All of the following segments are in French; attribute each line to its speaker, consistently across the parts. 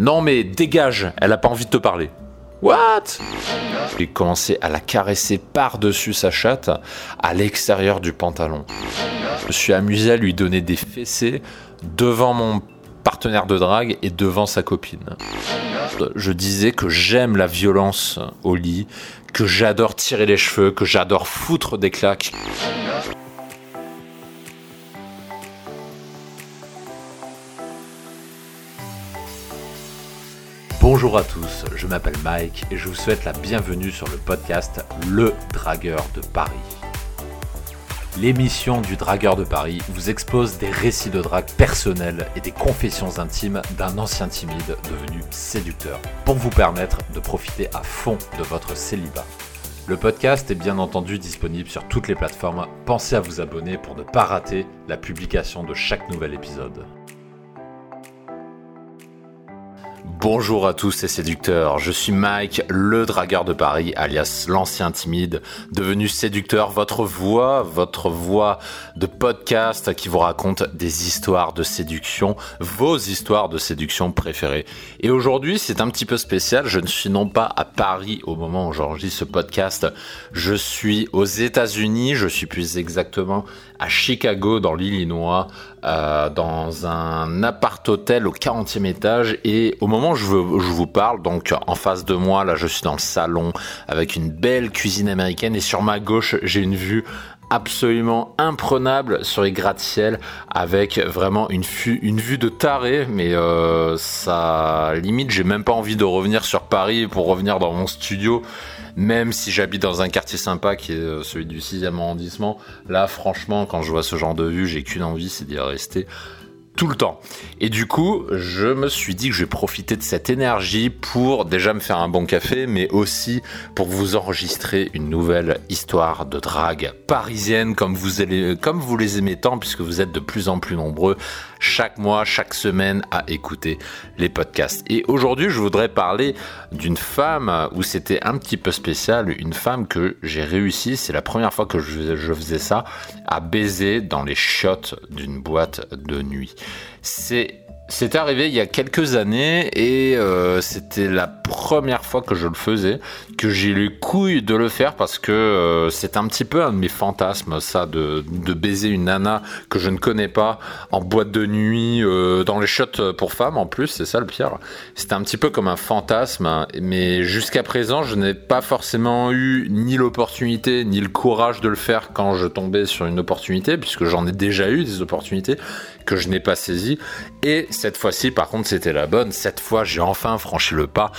Speaker 1: Non mais dégage, elle a pas envie de te parler. What? J'ai commencé à la caresser par-dessus sa chatte, à l'extérieur du pantalon. Je suis amusé à lui donner des fessées devant mon partenaire de drague et devant sa copine. Je disais que j'aime la violence au lit, que j'adore tirer les cheveux, que j'adore foutre des claques. Bonjour à tous, je m'appelle Mike et je vous souhaite la bienvenue sur le podcast Le Dragueur de Paris. L'émission du Dragueur de Paris vous expose des récits de drague personnels et des confessions intimes d'un ancien timide devenu séducteur pour vous permettre de profiter à fond de votre célibat. Le podcast est bien entendu disponible sur toutes les plateformes. Pensez à vous abonner pour ne pas rater la publication de chaque nouvel épisode. Bonjour à tous ces séducteurs, je suis Mike, le dragueur de Paris, alias l'ancien timide, devenu séducteur, votre voix, votre voix de podcast qui vous raconte des histoires de séduction, vos histoires de séduction préférées. Et aujourd'hui c'est un petit peu spécial, je ne suis non pas à Paris au moment où j'enregistre ce podcast, je suis aux États-Unis, je suis plus exactement à Chicago dans l'Illinois, euh, dans un appart-hôtel au 40e étage. Et au moment où je, je, vous parle, donc en face de moi, là je suis dans le salon avec une belle cuisine américaine. Et sur ma gauche j'ai une vue absolument imprenable sur les gratte-ciel avec vraiment une, une vue de taré. Mais euh, ça limite j'ai même pas envie de revenir sur Paris pour revenir dans mon studio même si j'habite dans un quartier sympa qui est euh, celui du 6e arrondissement, là franchement quand je vois ce genre de vue, j'ai qu'une envie, c'est d'y rester tout le temps. Et du coup, je me suis dit que je vais profiter de cette énergie pour déjà me faire un bon café, mais aussi pour vous enregistrer une nouvelle histoire de drague parisienne comme vous, allez, comme vous les aimez tant, puisque vous êtes de plus en plus nombreux chaque mois, chaque semaine à écouter les podcasts. Et aujourd'hui, je voudrais parler d'une femme où c'était un petit peu spécial, une femme que j'ai réussi, c'est la première fois que je, je faisais ça, à baiser dans les chiottes d'une boîte de nuit. C'est arrivé il y a quelques années et euh, c'était la première fois que je le faisais, que j'ai les couilles de le faire parce que euh, c'est un petit peu un de mes fantasmes, ça, de, baiser une nana que je ne connais pas en boîte de nuit, euh, dans les shots pour femmes en plus, c'est ça le pire. C'était un petit peu comme un fantasme, mais jusqu'à présent, je n'ai pas forcément eu ni l'opportunité ni le courage de le faire quand je tombais sur une opportunité, puisque j'en ai déjà eu des opportunités je n'ai pas saisi. Et cette fois-ci, par contre, c'était la bonne. Cette fois, j'ai enfin franchi le pas.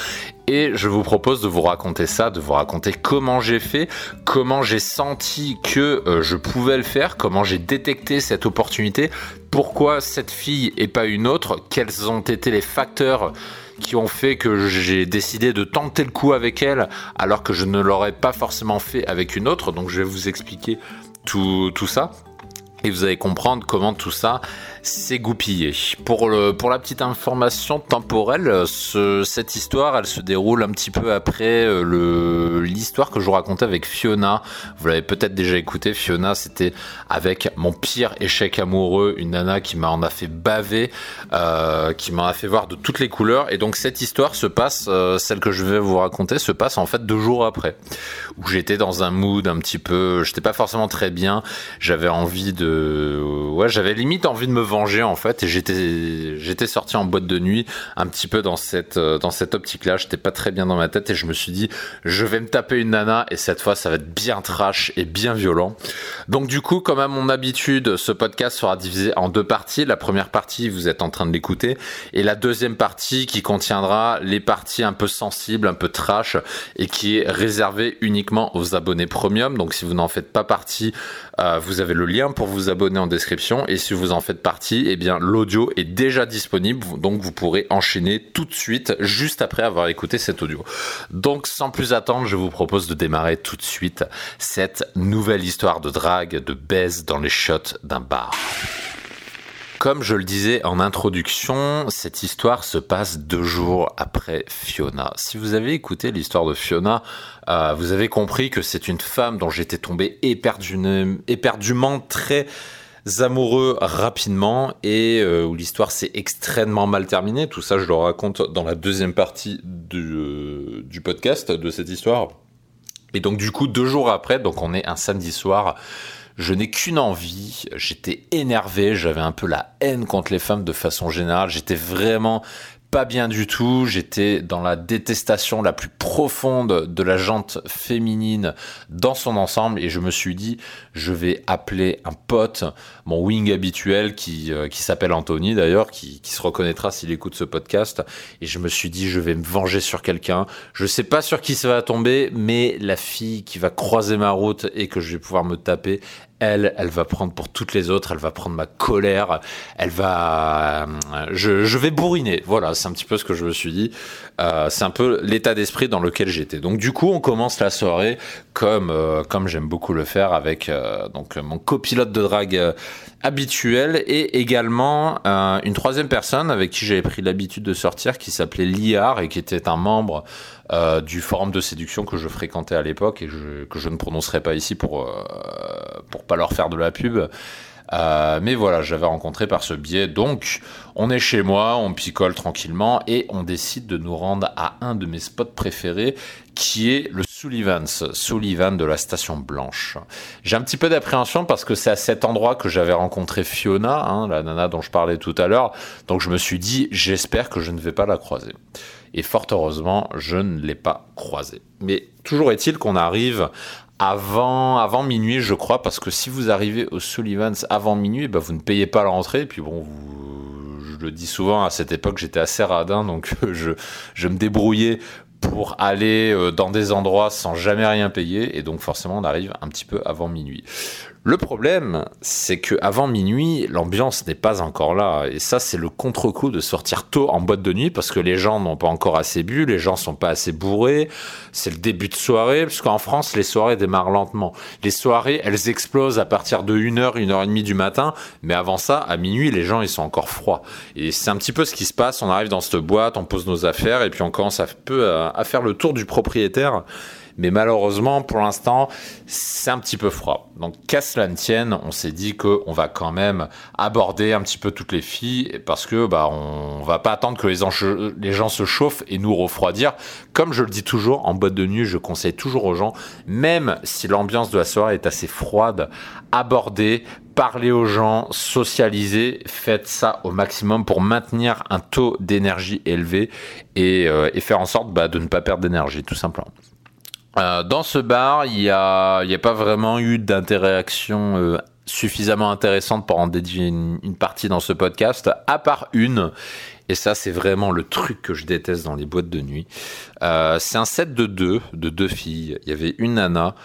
Speaker 1: Et je vous propose de vous raconter ça, de vous raconter comment j'ai fait, comment j'ai senti que euh, je pouvais le faire, comment j'ai détecté cette opportunité, pourquoi cette fille et pas une autre, quels ont été les facteurs qui ont fait que j'ai décidé de tenter le coup avec elle alors que je ne l'aurais pas forcément fait avec une autre. Donc je vais vous expliquer tout, tout ça. Et vous allez comprendre comment tout ça s'est goupillé. Pour, le, pour la petite information temporelle, ce, cette histoire, elle se déroule un petit peu après euh, l'histoire que je vous racontais avec Fiona. Vous l'avez peut-être déjà écouté. Fiona, c'était avec mon pire échec amoureux, une nana qui m'en a fait baver, euh, qui m'en a fait voir de toutes les couleurs. Et donc cette histoire se passe, euh, celle que je vais vous raconter, se passe en fait deux jours après, où j'étais dans un mood un petit peu, j'étais pas forcément très bien. J'avais envie de ouais, j'avais limite envie de me venger en fait et j'étais j'étais sorti en boîte de nuit un petit peu dans cette euh, dans cette optique là, j'étais pas très bien dans ma tête et je me suis dit je vais me taper une nana et cette fois ça va être bien trash et bien violent. Donc du coup, comme à mon habitude, ce podcast sera divisé en deux parties. La première partie, vous êtes en train de l'écouter et la deuxième partie qui contiendra les parties un peu sensibles, un peu trash et qui est réservée uniquement aux abonnés premium. Donc si vous n'en faites pas partie, euh, vous avez le lien pour vous abonner en description et si vous en faites partie, eh bien l'audio est déjà disponible, donc vous pourrez enchaîner tout de suite juste après avoir écouté cet audio. Donc sans plus attendre, je vous propose de démarrer tout de suite cette nouvelle histoire de drague, de baise dans les shots d'un bar. Comme je le disais en introduction, cette histoire se passe deux jours après Fiona. Si vous avez écouté l'histoire de Fiona, euh, vous avez compris que c'est une femme dont j'étais tombé éperdument, très amoureux rapidement et euh, où l'histoire s'est extrêmement mal terminée. Tout ça, je le raconte dans la deuxième partie du, euh, du podcast de cette histoire. Et donc du coup, deux jours après, donc on est un samedi soir, je n'ai qu'une envie, j'étais énervé, j'avais un peu la haine contre les femmes de façon générale, j'étais vraiment pas bien du tout. J'étais dans la détestation la plus profonde de la jante féminine dans son ensemble et je me suis dit, je vais appeler un pote, mon wing habituel qui, euh, qui s'appelle Anthony d'ailleurs, qui, qui se reconnaîtra s'il écoute ce podcast. Et je me suis dit, je vais me venger sur quelqu'un. Je sais pas sur qui ça va tomber, mais la fille qui va croiser ma route et que je vais pouvoir me taper, elle, elle va prendre pour toutes les autres, elle va prendre ma colère, elle va, euh, je, vais bourriner. Voilà, c'est un petit peu ce que je me suis dit. Euh, c'est un peu l'état d'esprit dans lequel j'étais. Donc du coup, on commence la soirée comme euh, comme j'aime beaucoup le faire avec donc mon copilote de drague habituel et également une troisième personne avec qui j'avais pris l'habitude de sortir qui s'appelait Liard et qui était un membre euh, du forum de séduction que je fréquentais à l'époque et je, que je ne prononcerai pas ici pour euh, pour pas leur faire de la pub. Euh, mais voilà, j'avais rencontré par ce biais. Donc, on est chez moi, on picole tranquillement et on décide de nous rendre à un de mes spots préférés qui est le Sullivan's, Sullivan de la Station Blanche. J'ai un petit peu d'appréhension parce que c'est à cet endroit que j'avais rencontré Fiona, hein, la nana dont je parlais tout à l'heure. Donc, je me suis dit, j'espère que je ne vais pas la croiser. Et fort heureusement, je ne l'ai pas croisée. Mais toujours est-il qu'on arrive avant, minuit, je crois, parce que si vous arrivez au Sullivan's avant minuit, bah, vous ne payez pas l'entrée. Et puis bon, je le dis souvent, à cette époque, j'étais assez radin, donc je, je me débrouillais pour aller euh, dans des endroits sans jamais rien payer. Et donc forcément, on arrive un petit peu avant minuit. Le problème, c'est que avant minuit, l'ambiance n'est pas encore là. Et ça, c'est le contre-coup de sortir tôt en boîte de nuit parce que les gens n'ont pas encore assez bu, les gens sont pas assez bourrés. C'est le début de soirée, parce qu'en France, les soirées démarrent lentement. Les soirées, elles explosent à partir de 1h, 1h30 du matin. Mais avant ça, à minuit, les gens, ils sont encore froids. Et c'est un petit peu ce qui se passe. On arrive dans cette boîte, on pose nos affaires et puis on commence un peu à, à faire le tour du propriétaire mais malheureusement, pour l'instant, c'est un petit peu froid. Donc, qu'à cela ne tienne, on s'est dit qu'on va quand même aborder un petit peu toutes les filles parce que bah on va pas attendre que les, gens se chauffent et nous refroidir. Comme je le dis toujours, en boîte de nuit, je conseille toujours aux gens, même si l'ambiance de la soirée est assez froide, aborder, parler aux gens, socialiser, faites ça au maximum pour maintenir un taux d'énergie élevé et, euh, faire en sorte bah, de ne pas perdre d'énergie, tout simplement. Euh, dans ce bar, il n'y a, y a pas vraiment eu d'interaction euh, suffisamment intéressante pour en dédier une, partie dans ce podcast, à part une. Et ça, c'est vraiment le truc que je déteste dans les boîtes de nuit. Euh, c'est un set de deux, de deux filles. Il y avait une nana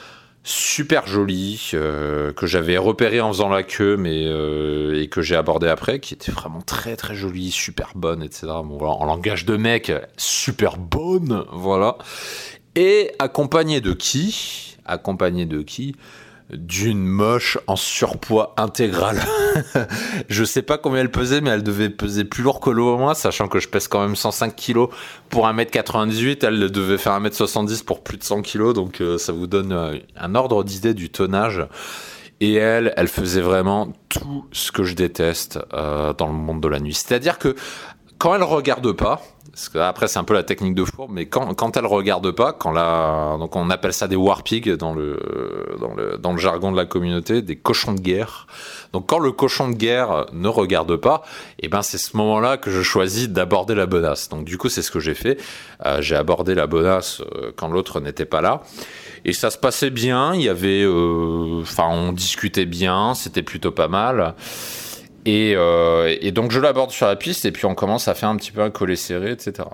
Speaker 1: super jolie que j'avais repérée en faisant la queue mais et que j'ai abordé après qui était vraiment très très jolie super bonne etc bon, en langage de mec super bonne voilà et accompagné de qui Accompagné de qui d'une moche en surpoids intégral. je sais pas combien elle pesait, mais elle devait peser plus lourd que l'eau au moins, sachant que je pèse quand même 105 kilos pour 1m98, elle devait faire 1m70 pour plus de 100 kilos, donc euh, ça vous donne euh, un ordre d'idée du tonnage. Et elle, elle faisait vraiment tout ce que je déteste euh, dans le monde de la nuit. C'est-à-dire que quand elle regarde pas, parce que après c'est un peu la technique de fourbe, mais quand, quand elle regarde pas, quand la, donc on appelle ça des warpigs dans le, dans le, dans le jargon de la communauté, des cochons de guerre. Donc quand le cochon de guerre ne regarde pas, et eh ben c'est ce moment-là que je choisis d'aborder la bonasse. Donc du coup c'est ce que j'ai fait. Euh, j'ai abordé la bonasse euh, quand l'autre n'était pas là. Et ça se passait bien, il y avait, euh, enfin on discutait bien, c'était plutôt pas mal. Et, euh, et, donc je l'aborde sur la piste et puis on commence à faire un petit peu un collet serré, etc.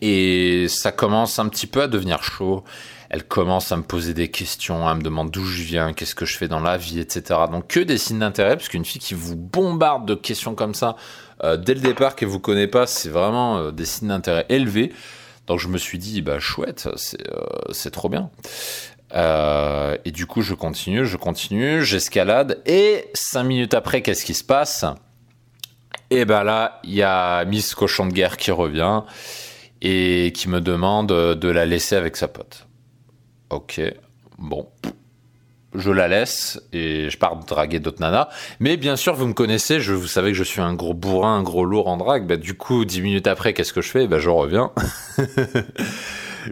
Speaker 1: Et ça commence un petit peu à devenir chaud. Elle commence à me poser des questions, à me demander d'où je viens, qu'est-ce que je fais dans la vie, etc. Donc que des signes d'intérêt, parce qu'une fille qui vous bombarde de questions comme ça euh, dès le départ qu'elle vous connaît pas, c'est vraiment euh, des signes d'intérêt élevés. Donc je me suis dit, bah chouette, c'est euh, trop bien. Euh, et du coup, je continue, je continue, j'escalade. Et cinq minutes après, qu'est-ce qui se passe? Et ben là, il y a Miss Cochon de Guerre qui revient et qui me demande de la laisser avec sa pote. Ok, bon. je la laisse et je pars draguer d'autres nanas. Mais bien sûr, vous me connaissez, vous savez que je suis un gros bourrin, un gros lourd en drague. Bah, du coup, dix minutes après, qu'est-ce que je fais? Bah, Je reviens.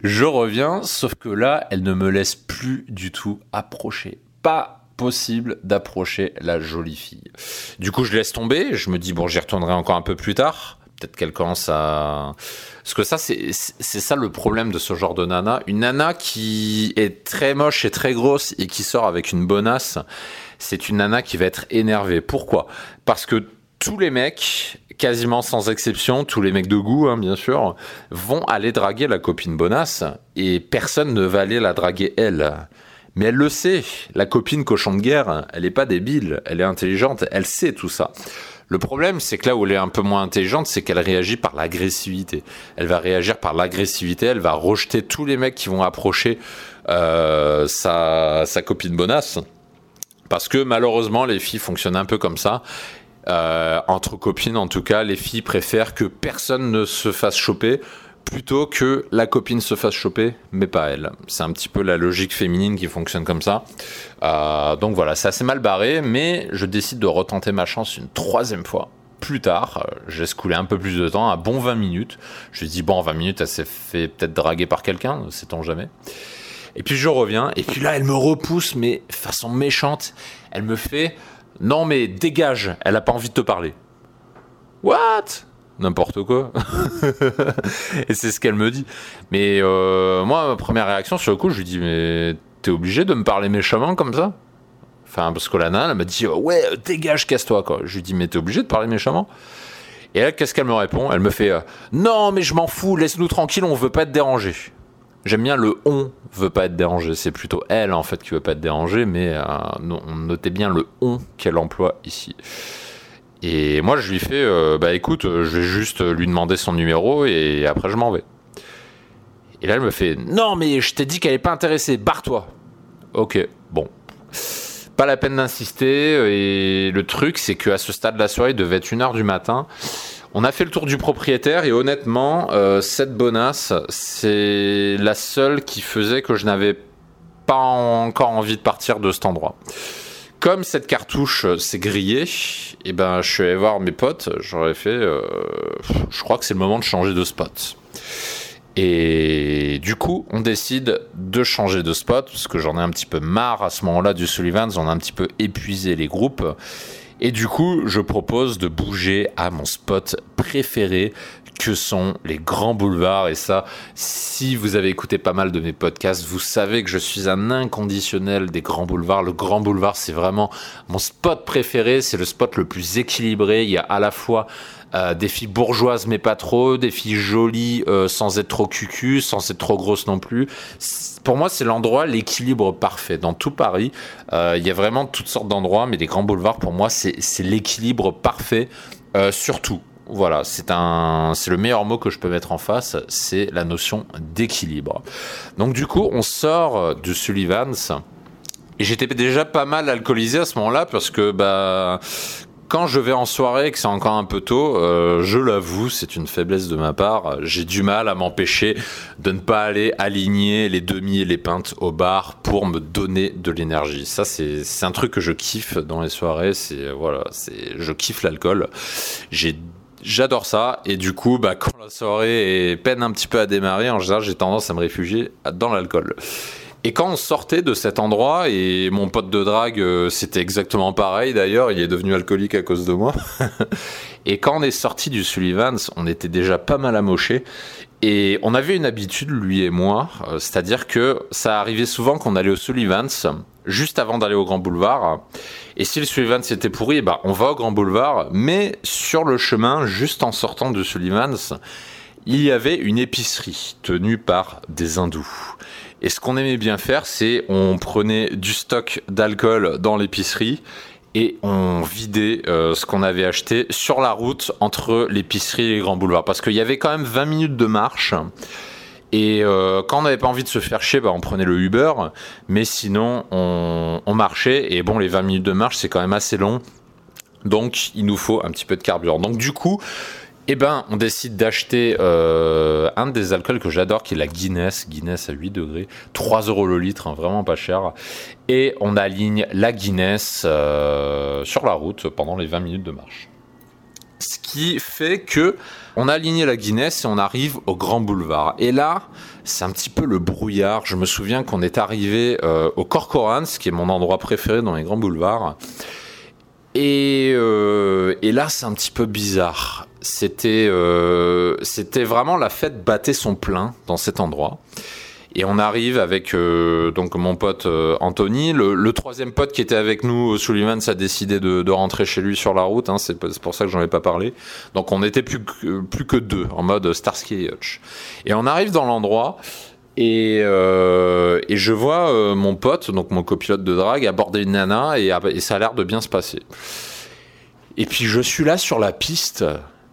Speaker 1: je reviens, sauf que là, elle ne me laisse plus du tout approcher. Pas possible d'approcher la jolie fille. Du coup, je laisse tomber. Je me dis, bon, j'y retournerai encore un peu plus tard. Peut-être qu'elle commence à... Parce que ça, c'est ça le problème de ce genre de nana. Une nana qui est très moche et très grosse et qui sort avec une bonasse, c'est une nana qui va être énervée. Pourquoi? Parce que tous les mecs, quasiment sans exception, tous les mecs de goût, hein, bien sûr, vont aller draguer la copine bonasse et personne ne va aller la draguer elle. Mais elle le sait, la copine cochon de guerre, elle n'est pas débile, elle est intelligente, elle sait tout ça. Le problème, c'est que là où elle est un peu moins intelligente, c'est qu'elle réagit par l'agressivité. Elle va réagir par l'agressivité, elle va rejeter tous les mecs qui vont approcher euh, sa, sa copine bonasse. Parce que malheureusement, les filles fonctionnent un peu comme ça. Euh, entre copines, en tout cas, les filles préfèrent que personne ne se fasse choper plutôt que la copine se fasse choper, mais pas elle. C'est un petit peu la logique féminine qui fonctionne comme ça. Euh, donc voilà, c'est assez mal barré, mais je décide de retenter ma chance une troisième fois. Plus tard, euh, j'ai coulé un peu plus de temps, un bon 20 minutes. Je dis, bon, en 20 minutes, elle s'est fait peut-être draguer par quelqu'un, ne sait-on jamais. Et puis je reviens, et puis là, elle me repousse, mais façon méchante. Elle me fait, non mais dégage, elle a pas envie de te parler. What? N'importe quoi. et c'est ce qu'elle me dit. Mais euh, moi, ma première réaction sur le coup, je lui dis mais t'es obligé de me parler méchamment comme ça? Enfin, parce que la nana, elle m'a dit ouais, dégage, casse-toi quoi. Je lui dis mais t'es obligé de parler méchamment? Et elle, qu'est-ce qu'elle me répond? Elle me fait euh, non, mais je m'en fous, laisse-nous tranquille, on veut pas être dérangé. J'aime bien le on veut pas être dérangé. C'est plutôt elle en fait qui veut pas être dérangée, mais euh, on notait bien le on qu'elle emploie ici. Et moi, je lui fais, euh, bah écoute, je vais juste lui demander son numéro et après je m'en vais. Et là, elle me fait, non, mais je t'ai dit qu'elle est pas intéressée, barre-toi. Ok, bon. Pas la peine d'insister. Et le truc, c'est qu'à ce stade de la soirée, il devait être 1h du matin. On a fait le tour du propriétaire et honnêtement, euh, cette bonasse, c'est la seule qui faisait que je n'avais pas encore envie de partir de cet endroit. Comme cette cartouche euh, s'est grillée, et eh ben, je suis allé voir mes potes, j'aurais fait, euh, je crois que c'est le moment de changer de spot. Et du coup, on décide de changer de spot, parce que j'en ai un petit peu marre à ce moment-là du Sullivan, on a un petit peu épuisé les groupes. Et du coup, je propose de bouger à mon spot préféré, que sont les grands boulevards. Et ça, si vous avez écouté pas mal de mes podcasts, vous savez que je suis un inconditionnel des grands boulevards. Le grand boulevard, c'est vraiment mon spot préféré. C'est le spot le plus équilibré. Il y a à la fois euh, des filles bourgeoises mais pas trop, des filles jolies euh, sans être trop cucu, sans être trop grosses non plus. Pour moi, c'est l'endroit, l'équilibre parfait. Dans tout Paris, euh, il y a vraiment toutes sortes d'endroits, mais les grands boulevards, pour moi, c'est l'équilibre parfait. surtout, voilà, c'est c'est le meilleur mot que je peux mettre en face, c'est la notion d'équilibre. Donc du coup, on sort de Sullivan's. Et j'étais déjà pas mal alcoolisé à ce moment-là parce que bah quand je vais en soirée, que c'est encore un peu tôt, euh, je l'avoue, c'est une faiblesse de ma part. J'ai du mal à m'empêcher de ne pas aller aligner les demi et les pintes au bar pour me donner de l'énergie. Ça, c'est un truc que je kiffe dans les soirées. C'est voilà, c'est je kiffe l'alcool. J'adore ça et du coup bah, quand la soirée est peine un petit peu à démarrer en général j'ai tendance à me réfugier dans l'alcool. Et quand on sortait de cet endroit, et mon pote de drague, euh, c'était exactement pareil d'ailleurs, il est devenu alcoolique à cause de moi. et quand on est sorti du Sullivan's, on était déjà pas mal amoché. Et on avait une habitude, lui et moi, euh, c'est-à-dire que ça arrivait souvent qu'on allait au Sullivan's juste avant d'aller au Grand Boulevard. Et si le Sullivan's était pourri, bah, on va au Grand Boulevard, mais sur le chemin, juste en sortant du Sullivan's, il y avait une épicerie tenue par des hindous. Et ce qu'on aimait bien faire, c'est on prenait du stock d'alcool dans l'épicerie et on vidait euh, ce qu'on avait acheté sur la route entre l'épicerie et les grands boulevards. Parce qu'il y avait quand même 20 minutes de marche. Et euh, quand on n'avait pas envie de se faire chier, bah, on prenait le Uber. Mais sinon, on, on marchait. Et bon, les 20 minutes de marche, c'est quand même assez long. Donc, il nous faut un petit peu de carburant. Donc, du coup, eh ben, on décide d'acheter euh, un des alcools que j'adore, qui est la Guinness, Guinness à 8 degrés, 3 euros le litre, hein, vraiment pas cher. Et on aligne la Guinness euh, sur la route pendant les 20 minutes de marche. Ce qui fait que on a aligné la Guinness et on arrive au Grand Boulevard. Et là, c'est un petit peu le brouillard. Je me souviens qu'on est arrivé euh, au Corcorans, qui est mon endroit préféré dans les grands boulevards. Et, et là, c'est un petit peu bizarre c'était euh, c'était vraiment la fête battait son plein dans cet endroit. Et on arrive avec euh, donc mon pote euh, Anthony, le, troisième pote qui était avec nous, Sullivan, a décidé de, rentrer chez lui sur la route. Hein, c'est pour ça que j'en ai pas parlé. Donc on était plus que, plus que deux en mode Starsky et Hutch. Et on arrive dans l'endroit. Et, et, je vois mon pote, donc mon copilote de drague, aborder une nana et, et ça a l'air de bien se passer. Et puis je suis là sur la piste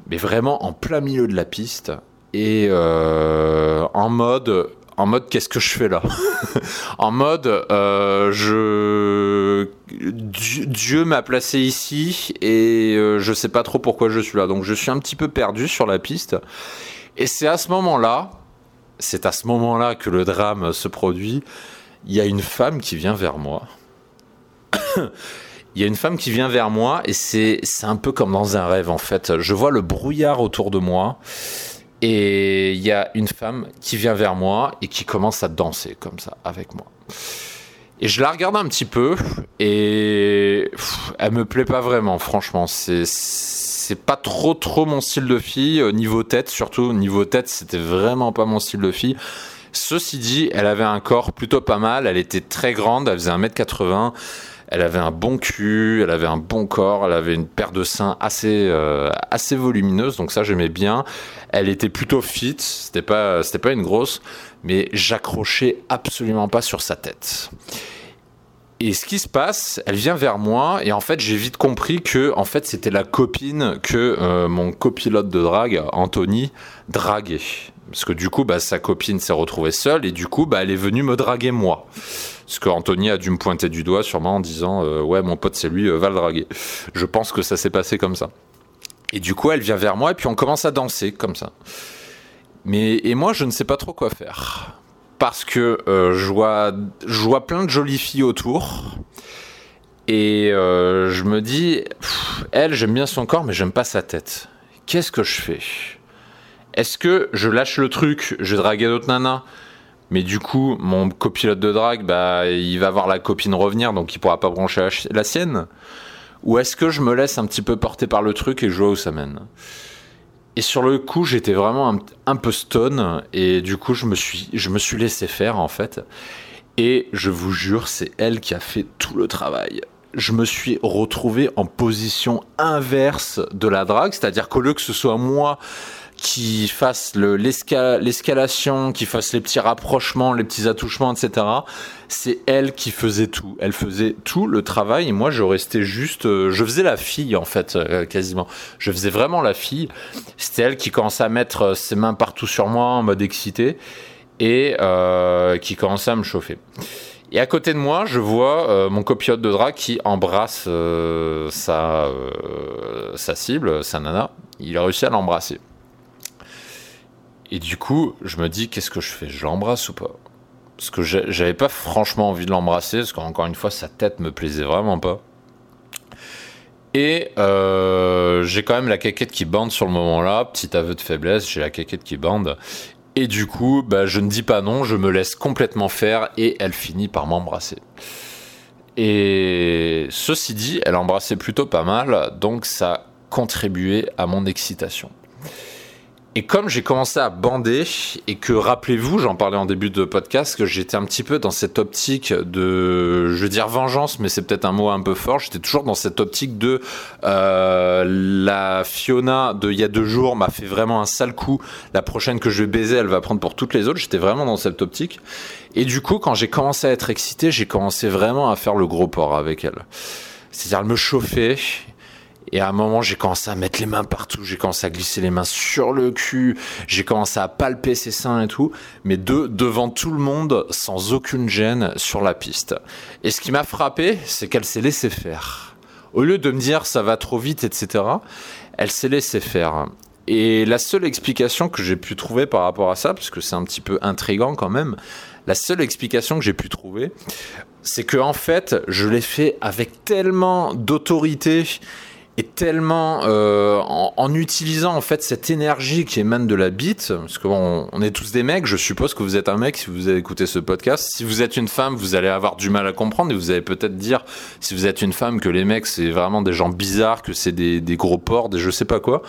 Speaker 1: mais vraiment en plein milieu de la piste et euh, en mode en mode qu'est-ce que je fais là? En mode euh, je Dieu, m'a placé ici et euh, je sais pas trop pourquoi je suis là. Donc je suis un petit peu perdu sur la piste. Et c'est à ce moment-là, c'est à ce moment-là que le drame se produit. Il y a une femme qui vient vers moi. Il y a une femme qui vient vers moi et c'est un peu comme dans un rêve en fait. Je vois le brouillard autour de moi et il y a une femme qui vient vers moi et qui commence à danser comme ça avec moi. Et je la regarde un petit peu et elle me plaît pas vraiment, franchement. C'est c'est pas trop trop mon style de fille niveau tête surtout niveau tête c'était vraiment pas mon style de fille. Ceci dit, elle avait un corps plutôt pas mal, elle était très grande, elle faisait 1m80 elle avait un bon cul, elle avait un bon corps, elle avait une paire de seins assez euh, assez volumineuse, donc ça j'aimais bien. Elle était plutôt fit, c'était pas c'était pas une grosse, mais j'accrochais absolument pas sur sa tête. Et ce qui se passe, elle vient vers moi et en fait j'ai vite compris que en fait c'était la copine que euh, mon copilote de drague Anthony draguait. Parce que du coup bah, sa copine s'est retrouvée seule et du coup bah, elle est venue me draguer moi. Parce qu'Anthony a dû me pointer du doigt sûrement en disant euh, ouais mon pote c'est lui, euh, va le draguer. Je pense que ça s'est passé comme ça. Et du coup elle vient vers moi et puis on commence à danser comme ça. Mais et moi je ne sais pas trop quoi faire parce que euh, je, vois, plein de jolies filles autour. Et je me dis, elle, j'aime bien son corps, mais j'aime pas sa tête. Qu'est-ce que je fais? Est-ce que je lâche le truc, je vais draguer d'autres nanas mais du coup, mon copilote de drague, bah, il va voir la copine revenir, donc il pourra pas brancher la sienne. Ou est-ce que je me laisse un petit peu porter par le truc et je vois où ça mène et sur le coup, j'étais vraiment un, peu stone et du coup, je me suis, je me suis laissé faire en fait. Et je vous jure, c'est elle qui a fait tout le travail. Je me suis retrouvé en position inverse de la drague, c'est-à-dire qu'au lieu que ce soit moi qui fasse l'escalation, qui fasse les petits rapprochements, les petits attouchements, etc. C'est elle qui faisait tout. Elle faisait tout le travail moi je restais juste, euh, je faisais la fille en fait euh, quasiment. Je faisais vraiment la fille. C'était elle qui commençait à mettre euh, ses mains partout sur moi en mode excité et qui commençait à me chauffer. Et à côté de moi, je vois mon copilote de drap qui embrasse sa cible, sa nana. Il a réussi à l'embrasser. Et du coup, je me dis, qu'est-ce que je fais? Je l'embrasse ou pas? Parce que j'avais pas franchement envie de l'embrasser, parce qu'encore une fois, sa tête me plaisait vraiment pas. Et euh, j'ai quand même la caquette qui bande sur le moment-là, petit aveu de faiblesse, j'ai la caquette qui bande. Et du coup, bah, je ne dis pas non, je me laisse complètement faire et elle finit par m'embrasser. Et ceci dit, elle embrassait plutôt pas mal, donc ça contribuait à mon excitation. Et comme j'ai commencé à bander, et que rappelez-vous, j'en parlais en début de podcast, que j'étais un petit peu dans cette optique de, je veux dire vengeance, mais c'est peut-être un mot un peu fort, j'étais toujours dans cette optique de euh, la Fiona de il y a deux jours m'a fait vraiment un sale coup, la prochaine que je vais baiser, elle va prendre pour toutes les autres, j'étais vraiment dans cette optique. Et du coup, quand j'ai commencé à être excité, j'ai commencé vraiment à faire le gros porc avec elle. C'est-à-dire, elle me chauffait, et à un moment, j'ai commencé à mettre les mains partout, j'ai commencé à glisser les mains sur le cul, j'ai commencé à palper ses seins et tout, mais de, devant tout le monde, sans aucune gêne, sur la piste. Et ce qui m'a frappé, c'est qu'elle s'est laissée faire. Au lieu de me dire ça va trop vite, etc., elle s'est laissée faire. Et la seule explication que j'ai pu trouver par rapport à ça, parce que c'est un petit peu intrigant quand même, la seule explication que j'ai pu trouver, c'est que en fait, je l'ai fait avec tellement d'autorité et tellement euh, en, utilisant en fait cette énergie qui émane de la bite, parce que on est tous des mecs, je suppose que vous êtes un mec si vous avez écouté ce podcast. Si vous êtes une femme, vous allez avoir du mal à comprendre et vous allez peut-être dire, si vous êtes une femme, que les mecs c'est vraiment des gens bizarres, que c'est des, des gros porcs, des je sais pas quoi.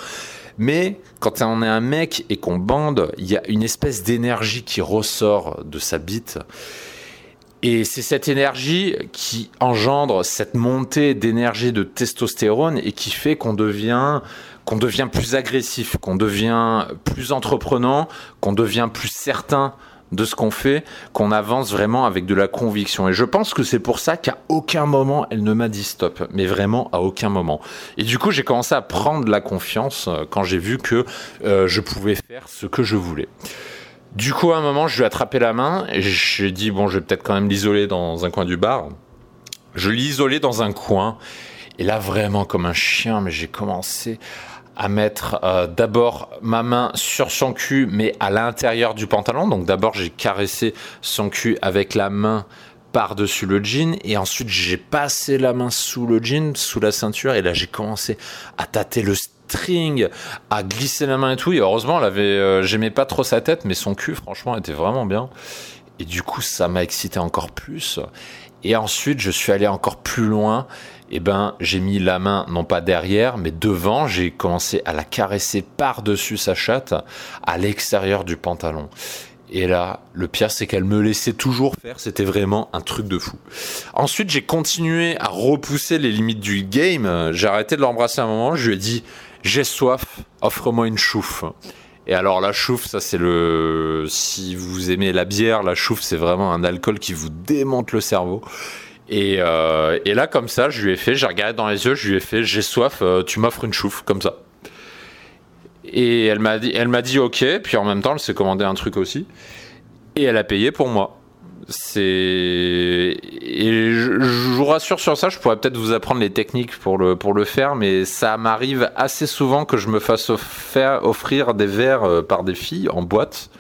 Speaker 1: Mais quand on est un mec et qu'on bande, il y a une espèce d'énergie qui ressort de sa bite. Et c'est cette énergie qui engendre cette montée d'énergie de testostérone et qui fait qu'on devient devient plus agressif, qu'on devient plus entreprenant, qu'on devient plus certain de ce qu'on fait, qu'on avance vraiment avec de la conviction. Et je pense que c'est pour ça qu'à aucun moment elle ne m'a dit stop, mais vraiment à aucun moment. Et du coup, j'ai commencé à prendre la confiance euh, quand j'ai vu que euh, je pouvais faire ce que je voulais. Du coup, à un moment, je lui ai attrapé la main et j'ai dit bon, je vais peut-être quand même l'isoler dans un coin du bar. Je l'ai isolé dans un coin. Et là, vraiment comme un chien, mais j'ai commencé à mettre euh, d'abord ma main sur son cul, mais à l'intérieur du pantalon. Donc d'abord, j'ai caressé son cul avec la main par-dessus le jean et ensuite j'ai passé la main sous le jean, sous la ceinture et là j'ai commencé à tâter le string, à glisser la main et tout. Et heureusement, elle avait, euh, j'aimais pas trop sa tête, mais son cul, franchement, était vraiment bien. Et du coup, ça m'a excité encore plus. Et ensuite, je suis allé encore plus loin. Et ben, j'ai mis la main, non pas derrière, mais devant. J'ai commencé à la caresser par-dessus sa chatte, à l'extérieur du pantalon. Et là, le pire, c'est qu'elle me laissait toujours faire. C'était vraiment un truc de fou. Ensuite, j'ai continué à repousser les limites du game. J'ai arrêté de l'embrasser un moment. Je lui ai dit, j'ai soif, offre-moi une chouffe. Et alors la chouffe, ça c'est le... Si vous aimez la bière, la chouffe c'est vraiment un alcool qui vous démonte le cerveau. Et, euh, là comme ça, je lui ai fait, j'ai regardé dans les yeux, je lui ai fait, j'ai soif, euh, tu m'offres une chouffe, comme ça. Et elle m'a dit, elle m'a dit ok, puis en même temps elle s'est commandé un truc aussi. Et elle a payé pour moi c'est je, vous rassure sur ça, je pourrais peut-être vous apprendre les techniques pour le pour le faire, mais ça m'arrive assez souvent que je me fasse offrir des verres euh, par des filles en boîte.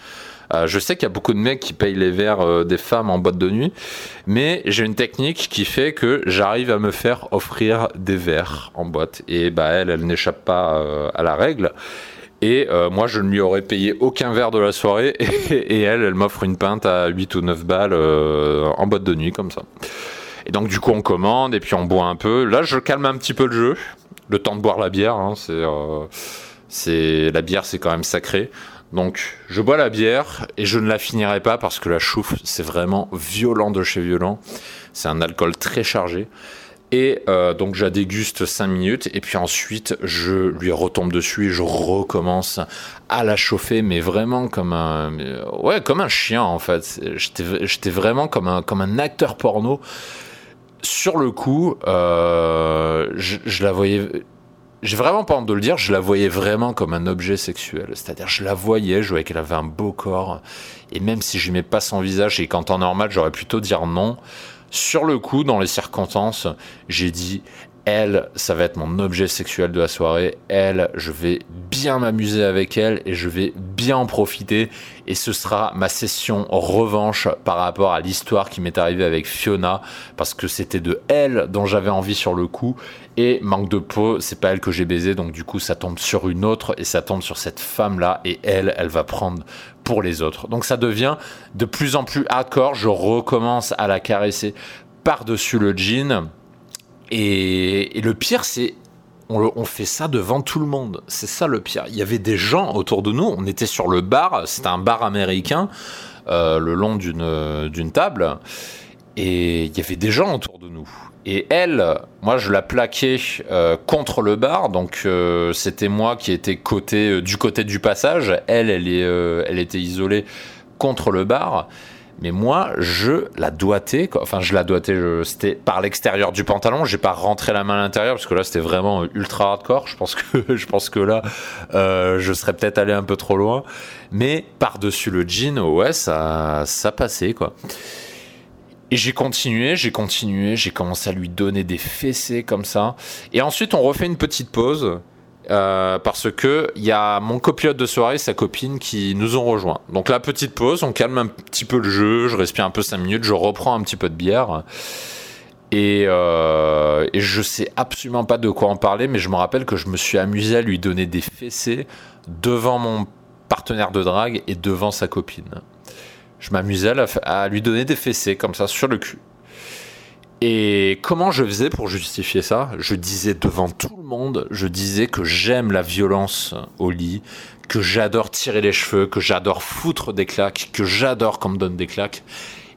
Speaker 1: Euh, je sais qu'il y a beaucoup de mecs qui payent les verres euh, des femmes en boîte de nuit, mais j'ai une technique qui fait que j'arrive à me faire offrir des verres en boîte. Et bah elle, elle n'échappe pas à la règle. Et euh, moi, je ne lui aurais payé aucun verre de la soirée. Et, elle, elle m'offre une pinte à 8 ou 9 balles euh, en boîte de nuit, comme ça. Et donc, du coup, on commande et puis on boit un peu. Là, je calme un petit peu le jeu. Le temps de boire la bière, hein, c'est, euh, c'est la bière, c'est quand même sacré. Donc, je bois la bière et je ne la finirai pas parce que la chouffe, c'est vraiment violent de chez violent. C'est un alcool très chargé. Et euh, donc je la déguste 5 minutes et puis ensuite je lui retombe dessus et je recommence à la chauffer mais vraiment comme un ouais comme un chien en fait. J'étais vraiment comme un comme un acteur porno. Sur le coup, euh, je, la voyais. J'ai vraiment pas honte de le dire, je la voyais vraiment comme un objet sexuel. C'est-à-dire, je la voyais, je voyais qu'elle avait un beau corps. Et même si je n'aimais pas son visage et qu'en temps normal, j'aurais plutôt dire non, sur le coup, dans les circonstances, j'ai dit elle, ça va être mon objet sexuel de la soirée. Elle, je vais bien m'amuser avec elle et je vais bien en profiter. Et ce sera ma session revanche par rapport à l'histoire qui m'est arrivée avec Fiona parce que c'était de elle dont j'avais envie sur le coup. Et manque de peau, c'est pas elle que j'ai baisé, donc du coup ça tombe sur une autre et ça tombe sur cette femme là et elle, elle va prendre les autres. Donc ça devient de plus en plus hardcore. Je recommence à la caresser par-dessus le jean et, le pire, c'est on, fait ça devant tout le monde. C'est ça le pire. Il y avait des gens autour de nous. On était sur le bar. C'était un bar américain euh, le long d'une table. Et il y avait des gens autour de nous. Et elle, moi, je la plaquais euh, contre le bar. Donc, euh, c'était moi qui étais côté, du côté du passage. Elle, elle, est, elle était isolée contre le bar. Mais moi, je la doigtais, enfin je la doigtais, c'était par l'extérieur du pantalon, j'ai pas rentré la main à l'intérieur parce que là c'était vraiment ultra hardcore. Je pense que je pense que là, euh, je serais peut-être allé un peu trop loin. Mais par dessus le jean, ouais, ça ça passait quoi. Et j'ai continué, j'ai continué, j'ai commencé à lui donner des fessées comme ça. Et ensuite on refait une petite pause euh, parce que il y a mon copilote de soirée sa copine qui nous ont rejoints. Donc la petite pause, on calme un petit peu le jeu, je respire un peu 5 minutes, je reprends un petit peu de bière. Et, euh, et, je sais absolument pas de quoi en parler, mais je me rappelle que je me suis amusé à lui donner des fessées devant mon partenaire de drague et devant sa copine. Je m'amusais à, lui donner des fessées comme ça sur le cul. Et comment je faisais pour justifier ça? Je disais devant tout le monde, je disais que j'aime la violence au lit, que j'adore tirer les cheveux, que j'adore foutre des claques, que j'adore qu'on me donne des claques.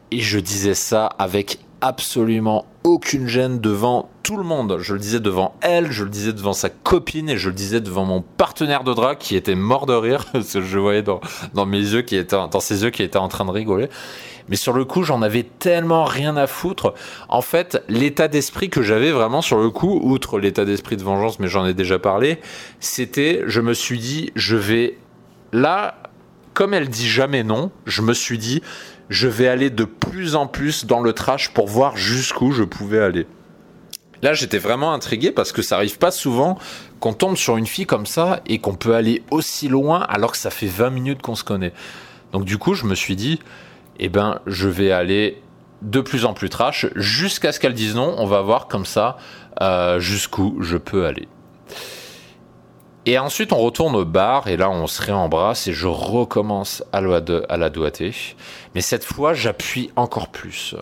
Speaker 1: Et je disais ça avec absolument aucune gêne devant tout le monde. Je le disais devant elle, je le disais devant sa copine et je le disais devant mon partenaire de drague qui était mort de rire, parce que je voyais dans, dans mes yeux qui était, dans ses yeux qui était en train de rigoler. Mais sur le coup, j'en avais tellement rien à foutre. En fait, l'état d'esprit que j'avais vraiment sur le coup, outre l'état d'esprit de vengeance, mais j'en ai déjà parlé, c'était, je me suis dit, je vais là, comme elle dit jamais non, je me suis dit, je vais aller de plus en plus dans le trash pour voir jusqu'où je pouvais aller. Là, j'étais vraiment intrigué parce que ça arrive pas souvent qu'on tombe sur une fille comme ça et qu'on peut aller aussi loin alors que ça fait 20 minutes qu'on se connaît. Donc du coup, je me suis dit, eh ben, je vais aller de plus en plus trash jusqu'à ce qu'elle dise non. On va voir comme ça euh, jusqu'où je peux aller. Et ensuite, on retourne au bar et là, on se réembrasse et je recommence à la, doigter. Mais cette fois, j'appuie encore plus.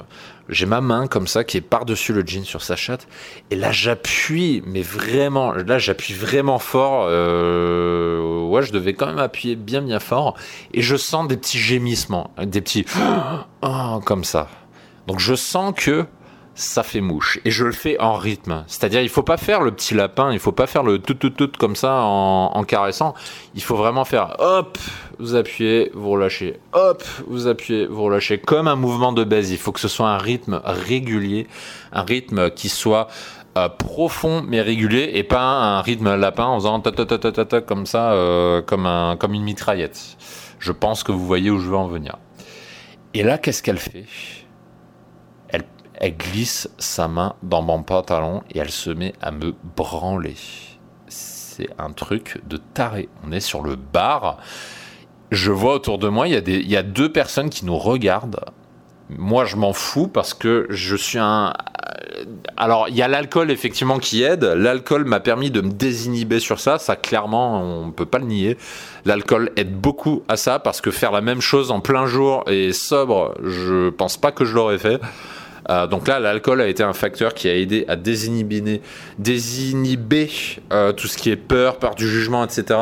Speaker 1: J'ai ma main comme ça qui est par-dessus le jean sur sa chatte. Et là, j'appuie, mais vraiment, là, j'appuie vraiment fort. Euh, ouais, je devais quand même appuyer bien, bien fort. Et je sens des petits gémissements, des petits... Oh, comme ça. Donc je sens que ça fait mouche. Et je le fais en rythme. C'est-à-dire, il faut pas faire le petit lapin, il faut pas faire le tout tout tout comme ça en, caressant. Il faut vraiment faire hop, vous appuyez, vous relâchez, hop, vous appuyez, vous relâchez, comme un mouvement de baise. Il faut que ce soit un rythme régulier, un rythme qui soit euh, profond mais régulier et pas un rythme lapin en faisant ta ta ta ta ta, comme ça, euh, comme un comme une mitraillette. Je pense que vous voyez où je veux en venir. Et là, qu'est-ce qu'elle fait? Elle glisse sa main dans mon pantalon et elle se met à me branler. C'est un truc de taré. On est sur le bar. Je vois autour de moi, il y, a deux personnes qui nous regardent. Moi, je m'en fous parce que je suis un. Alors, il y a l'alcool effectivement qui aide. L'alcool m'a permis de me désinhiber sur ça. Ça, clairement, on ne peut pas le nier. L'alcool aide beaucoup à ça parce que faire la même chose en plein jour et sobre, je pense pas que je l'aurais fait. Euh, donc là, l'alcool a été un facteur qui a aidé à désinhiber, désinhiber euh, tout ce qui est peur, peur du jugement, etc.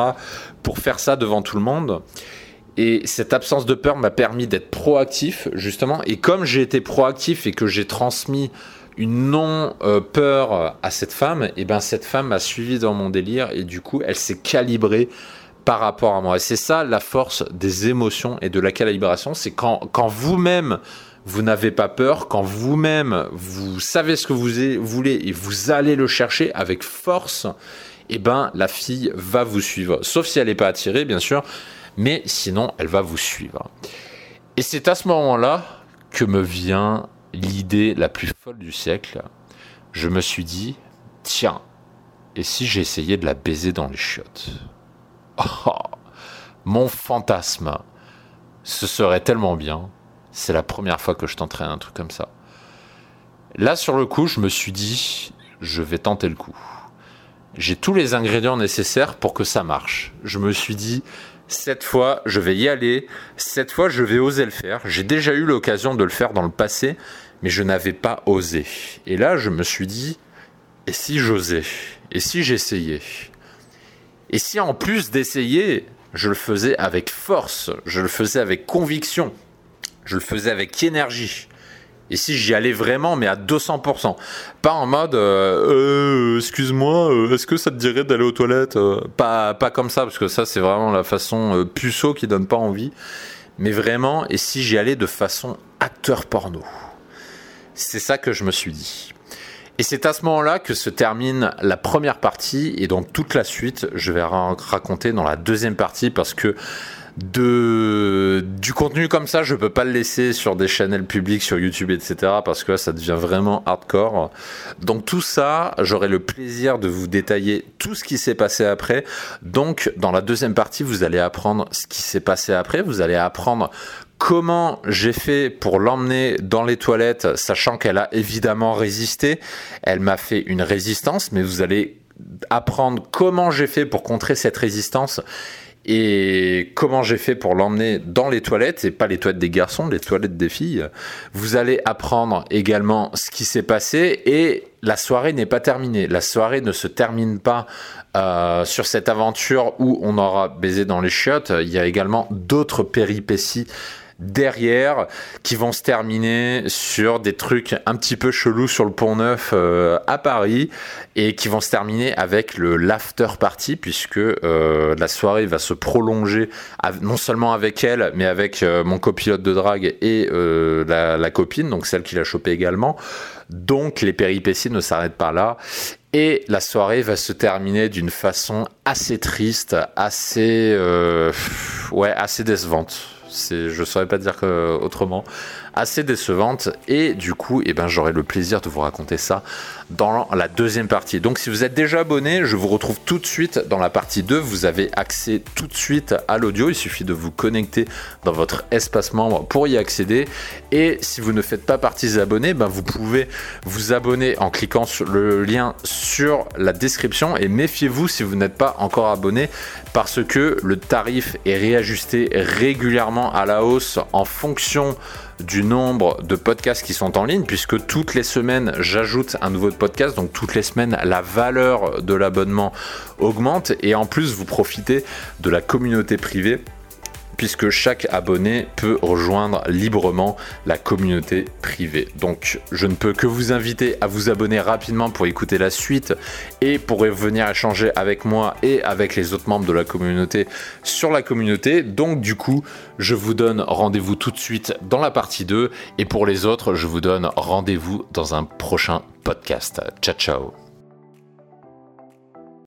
Speaker 1: pour faire ça devant tout le monde. Et cette absence de peur m'a permis d'être proactif, justement. Et comme j'ai été proactif et que j'ai transmis une non-peur à cette femme, et eh ben cette femme m'a suivi dans mon délire et du coup, elle s'est calibrée par rapport à moi. Et c'est ça la force des émotions et de la calibration, c'est quand vous-même vous n'avez pas peur quand vous-même vous savez ce que vous voulez et vous allez le chercher avec force, eh ben la fille va vous suivre. Sauf si elle n'est pas attirée, bien sûr, mais sinon elle va vous suivre. Et c'est à ce moment-là que me vient l'idée la plus folle du siècle. Je me suis dit, tiens, et si j'essayais de la baiser dans les chiottes? Oh, Mon fantasme, ce serait tellement bien c'est la première fois que je tenterai un truc comme ça. Là, sur le coup, je me suis dit, je vais tenter le coup. J'ai tous les ingrédients nécessaires pour que ça marche. Je me suis dit, cette fois, je vais y aller. Cette fois, je vais oser le faire. J'ai déjà eu l'occasion de le faire dans le passé, mais je n'avais pas osé. Et là, je me suis dit, et si j'osais? Et si j'essayais? Et si en plus d'essayer, je le faisais avec force, je le faisais avec conviction? Je le faisais avec énergie. Et si j'y allais vraiment, mais à 200%. Pas en mode, euh, euh, excuse-moi, euh, est-ce que ça te dirait d'aller aux toilettes pas, pas comme ça, parce que ça, c'est vraiment la façon puceau qui donne pas envie. Mais vraiment, et si j'y allais de façon acteur porno? C'est ça que je me suis dit. Et c'est à ce moment-là que se termine la première partie, et donc toute la suite, je vais raconter dans la deuxième partie, parce que de, du contenu comme ça, je peux pas le laisser sur des channels publics, sur YouTube, etc. parce que ça devient vraiment hardcore. Donc tout ça, j'aurai le plaisir de vous détailler tout ce qui s'est passé après. Donc dans la deuxième partie, vous allez apprendre ce qui s'est passé après. Vous allez apprendre comment j'ai fait pour l'emmener dans les toilettes, sachant qu'elle a évidemment résisté. Elle m'a fait une résistance, mais vous allez apprendre comment j'ai fait pour contrer cette résistance et comment j'ai fait pour l'emmener dans les toilettes, et pas les toilettes des garçons, les toilettes des filles. Vous allez apprendre également ce qui s'est passé et la soirée n'est pas terminée. La soirée ne se termine pas euh, sur cette aventure où on aura baisé dans les chiottes. Il y a également d'autres péripéties derrière qui vont se terminer sur des trucs un petit peu chelous sur le pont neuf euh, à Paris et qui vont se terminer avec le l'after party puisque euh, la soirée va se prolonger non seulement avec elle mais avec euh, mon copilote de drague et la, la, copine donc celle qui l'a chopé également. Donc les péripéties ne s'arrêtent pas là et la soirée va se terminer d'une façon assez triste, assez, ouais, assez décevante je ne saurais pas dire autrement assez décevante et du coup eh ben, j'aurai le plaisir de vous raconter ça dans la deuxième partie. Donc si vous êtes déjà abonné, je vous retrouve tout de suite dans la partie 2. Vous avez accès tout de suite à l'audio. Il suffit de vous connecter dans votre espace membre pour y accéder. Et si vous ne faites pas partie des abonnés, ben vous pouvez vous abonner en cliquant sur le lien sur la description. Et méfiez-vous si vous n'êtes pas encore abonné parce que le tarif est réajusté régulièrement à la hausse en fonction du nombre de podcasts qui sont en ligne, puisque toutes les semaines, j'ajoute un nouveau podcast, donc toutes les semaines, la valeur de l'abonnement augmente, et en plus, vous profitez de la communauté privée puisque chaque abonné peut rejoindre librement la communauté privée. Donc je ne peux que vous inviter à vous abonner rapidement pour écouter la suite et pour venir échanger avec moi et avec les autres membres de la communauté sur la communauté. Donc du coup, je vous donne rendez-vous tout de suite dans la partie 2 et pour les autres, je vous donne rendez-vous dans un prochain podcast. Ciao ciao